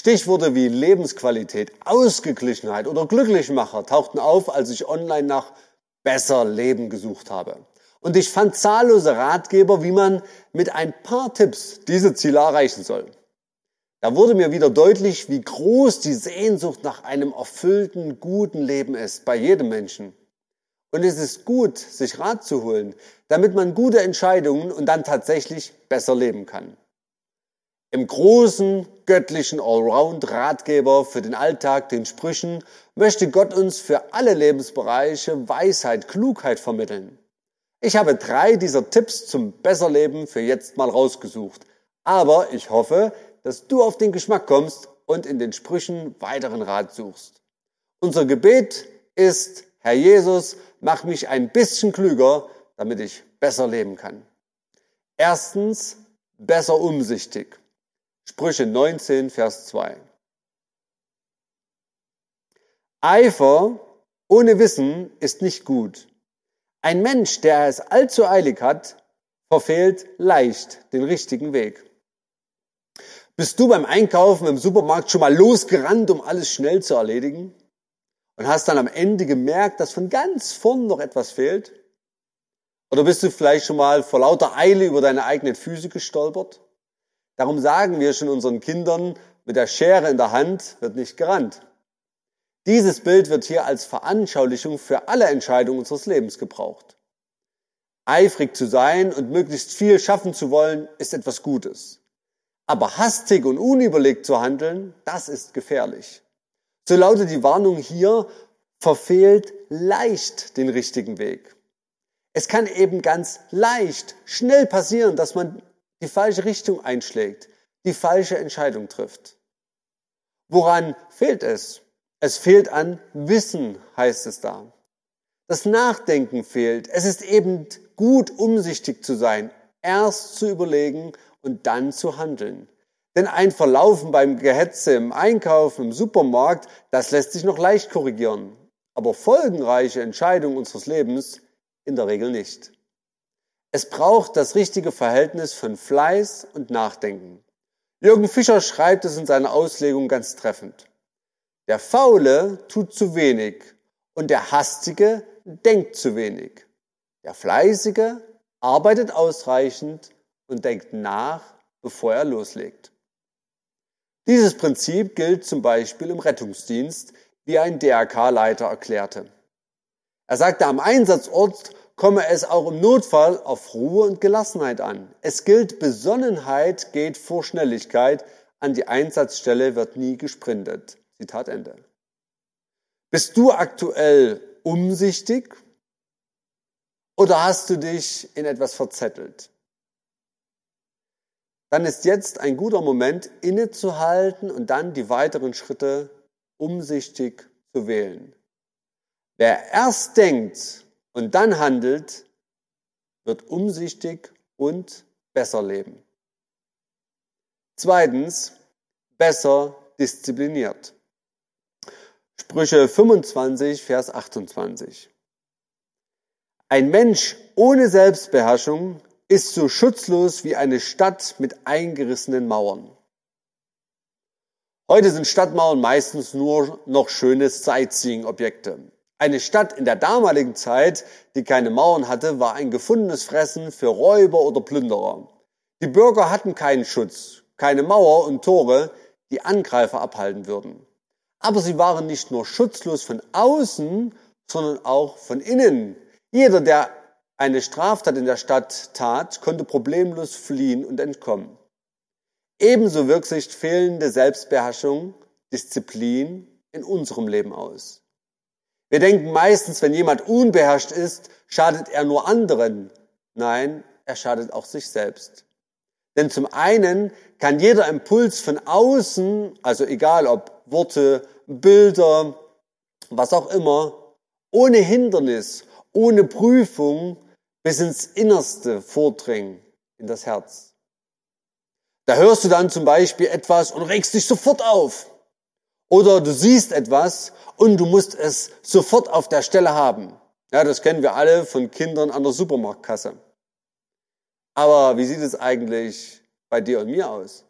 Stichworte wie Lebensqualität, Ausgeglichenheit oder Glücklichmacher tauchten auf, als ich online nach besser Leben gesucht habe. Und ich fand zahllose Ratgeber, wie man mit ein paar Tipps diese Ziele erreichen soll. Da wurde mir wieder deutlich, wie groß die Sehnsucht nach einem erfüllten, guten Leben ist bei jedem Menschen. Und es ist gut, sich Rat zu holen, damit man gute Entscheidungen und dann tatsächlich besser leben kann. Im großen göttlichen Allround-Ratgeber für den Alltag, den Sprüchen, möchte Gott uns für alle Lebensbereiche Weisheit, Klugheit vermitteln. Ich habe drei dieser Tipps zum Besserleben für jetzt mal rausgesucht. Aber ich hoffe, dass du auf den Geschmack kommst und in den Sprüchen weiteren Rat suchst. Unser Gebet ist, Herr Jesus, mach mich ein bisschen klüger, damit ich besser leben kann. Erstens, besser umsichtig. Sprüche 19, Vers 2. Eifer ohne Wissen ist nicht gut. Ein Mensch, der es allzu eilig hat, verfehlt leicht den richtigen Weg. Bist du beim Einkaufen im Supermarkt schon mal losgerannt, um alles schnell zu erledigen? Und hast dann am Ende gemerkt, dass von ganz vorn noch etwas fehlt? Oder bist du vielleicht schon mal vor lauter Eile über deine eigenen Füße gestolpert? Darum sagen wir schon unseren Kindern, mit der Schere in der Hand wird nicht gerannt. Dieses Bild wird hier als Veranschaulichung für alle Entscheidungen unseres Lebens gebraucht. Eifrig zu sein und möglichst viel schaffen zu wollen, ist etwas Gutes. Aber hastig und unüberlegt zu handeln, das ist gefährlich. So lautet die Warnung hier, verfehlt leicht den richtigen Weg. Es kann eben ganz leicht, schnell passieren, dass man die falsche Richtung einschlägt, die falsche Entscheidung trifft. Woran fehlt es? Es fehlt an Wissen, heißt es da. Das Nachdenken fehlt. Es ist eben gut, umsichtig zu sein, erst zu überlegen und dann zu handeln. Denn ein Verlaufen beim Gehetze im Einkaufen, im Supermarkt, das lässt sich noch leicht korrigieren. Aber folgenreiche Entscheidungen unseres Lebens in der Regel nicht. Es braucht das richtige Verhältnis von Fleiß und Nachdenken. Jürgen Fischer schreibt es in seiner Auslegung ganz treffend. Der Faule tut zu wenig und der Hastige denkt zu wenig. Der Fleißige arbeitet ausreichend und denkt nach, bevor er loslegt. Dieses Prinzip gilt zum Beispiel im Rettungsdienst, wie ein DRK-Leiter erklärte. Er sagte, am Einsatzort komme es auch im Notfall auf Ruhe und Gelassenheit an. Es gilt, Besonnenheit geht vor Schnelligkeit, an die Einsatzstelle wird nie gesprintet. Zitat Ende. Bist du aktuell umsichtig oder hast du dich in etwas verzettelt? dann ist jetzt ein guter Moment, innezuhalten und dann die weiteren Schritte umsichtig zu wählen. Wer erst denkt und dann handelt, wird umsichtig und besser leben. Zweitens, besser diszipliniert. Sprüche 25, Vers 28. Ein Mensch ohne Selbstbeherrschung ist so schutzlos wie eine Stadt mit eingerissenen Mauern. Heute sind Stadtmauern meistens nur noch schöne Sightseeing-Objekte. Eine Stadt in der damaligen Zeit, die keine Mauern hatte, war ein gefundenes Fressen für Räuber oder Plünderer. Die Bürger hatten keinen Schutz, keine Mauer und Tore, die Angreifer abhalten würden. Aber sie waren nicht nur schutzlos von außen, sondern auch von innen. Jeder, der eine Straftat in der Stadt tat, konnte problemlos fliehen und entkommen. Ebenso wirkt sich fehlende Selbstbeherrschung, Disziplin in unserem Leben aus. Wir denken meistens, wenn jemand unbeherrscht ist, schadet er nur anderen. Nein, er schadet auch sich selbst. Denn zum einen kann jeder Impuls von außen, also egal ob Worte, Bilder, was auch immer, ohne Hindernis, ohne Prüfung bis ins Innerste vordringen, in das Herz. Da hörst du dann zum Beispiel etwas und regst dich sofort auf. Oder du siehst etwas und du musst es sofort auf der Stelle haben. Ja, das kennen wir alle von Kindern an der Supermarktkasse. Aber wie sieht es eigentlich bei dir und mir aus?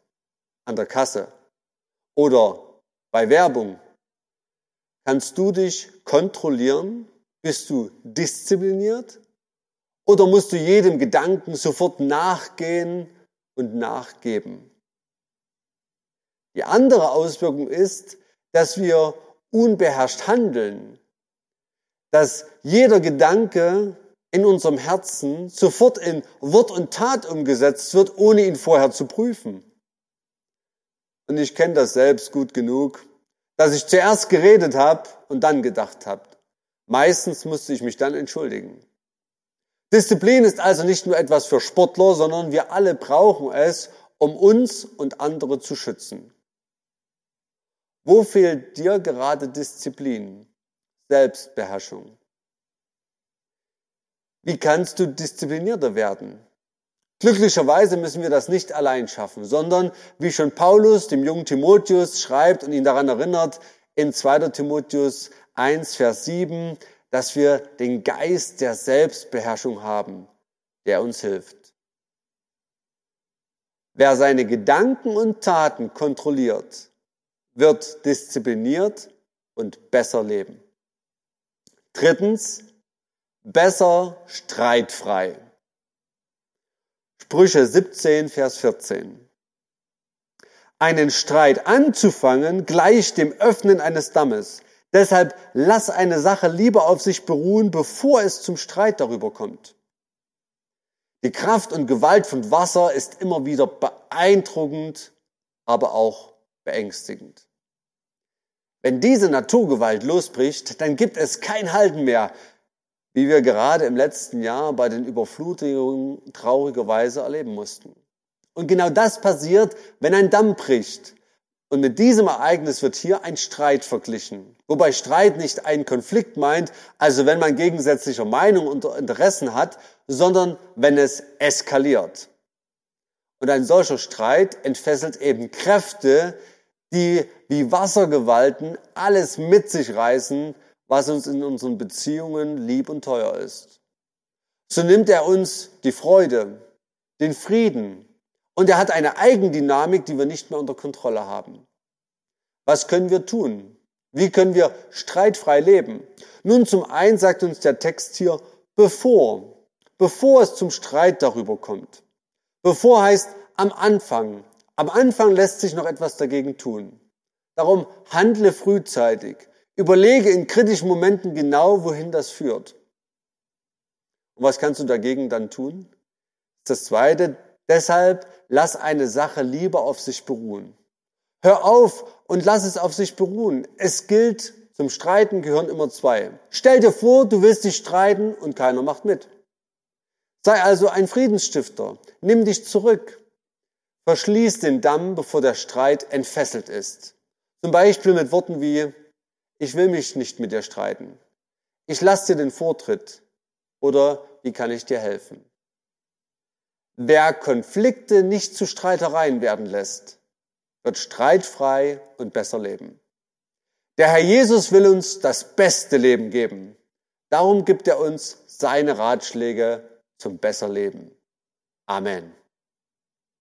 An der Kasse. oder bei Werbung? Kannst du dich kontrollieren? Bist du diszipliniert? Oder musst du jedem Gedanken sofort nachgehen und nachgeben? Die andere Auswirkung ist, dass wir unbeherrscht handeln, dass jeder Gedanke in unserem Herzen sofort in Wort und Tat umgesetzt wird, ohne ihn vorher zu prüfen. Und ich kenne das selbst gut genug, dass ich zuerst geredet habe und dann gedacht habe. Meistens musste ich mich dann entschuldigen. Disziplin ist also nicht nur etwas für Sportler, sondern wir alle brauchen es, um uns und andere zu schützen. Wo fehlt dir gerade Disziplin, Selbstbeherrschung? Wie kannst du disziplinierter werden? Glücklicherweise müssen wir das nicht allein schaffen, sondern wie schon Paulus dem jungen Timotheus schreibt und ihn daran erinnert, in 2. Timotheus 1, Vers 7, dass wir den Geist der Selbstbeherrschung haben, der uns hilft. Wer seine Gedanken und Taten kontrolliert, wird diszipliniert und besser leben. Drittens, besser streitfrei. Sprüche 17, Vers 14. Einen Streit anzufangen gleicht dem Öffnen eines Dammes. Deshalb lass eine Sache lieber auf sich beruhen, bevor es zum Streit darüber kommt. Die Kraft und Gewalt von Wasser ist immer wieder beeindruckend, aber auch beängstigend. Wenn diese Naturgewalt losbricht, dann gibt es kein Halten mehr, wie wir gerade im letzten Jahr bei den Überflutungen traurigerweise erleben mussten. Und genau das passiert, wenn ein Damm bricht. Und mit diesem Ereignis wird hier ein Streit verglichen. Wobei Streit nicht einen Konflikt meint, also wenn man gegensätzlicher Meinung und Interessen hat, sondern wenn es eskaliert. Und ein solcher Streit entfesselt eben Kräfte, die wie Wassergewalten alles mit sich reißen, was uns in unseren Beziehungen lieb und teuer ist. So nimmt er uns die Freude, den Frieden und er hat eine Eigendynamik, die wir nicht mehr unter Kontrolle haben. Was können wir tun? Wie können wir streitfrei leben? Nun, zum einen sagt uns der Text hier, bevor, bevor es zum Streit darüber kommt. Bevor heißt am Anfang, am Anfang lässt sich noch etwas dagegen tun. Darum handle frühzeitig. Überlege in kritischen Momenten genau, wohin das führt. Und was kannst du dagegen dann tun? Das zweite, deshalb lass eine Sache lieber auf sich beruhen. Hör auf und lass es auf sich beruhen. Es gilt, zum Streiten gehören immer zwei. Stell dir vor, du willst dich streiten und keiner macht mit. Sei also ein Friedensstifter. Nimm dich zurück. Verschließ den Damm, bevor der Streit entfesselt ist. Zum Beispiel mit Worten wie, ich will mich nicht mit dir streiten. Ich lasse dir den Vortritt. Oder wie kann ich dir helfen? Wer Konflikte nicht zu Streitereien werden lässt, wird streitfrei und besser leben. Der Herr Jesus will uns das beste Leben geben. Darum gibt er uns seine Ratschläge zum besser Leben. Amen.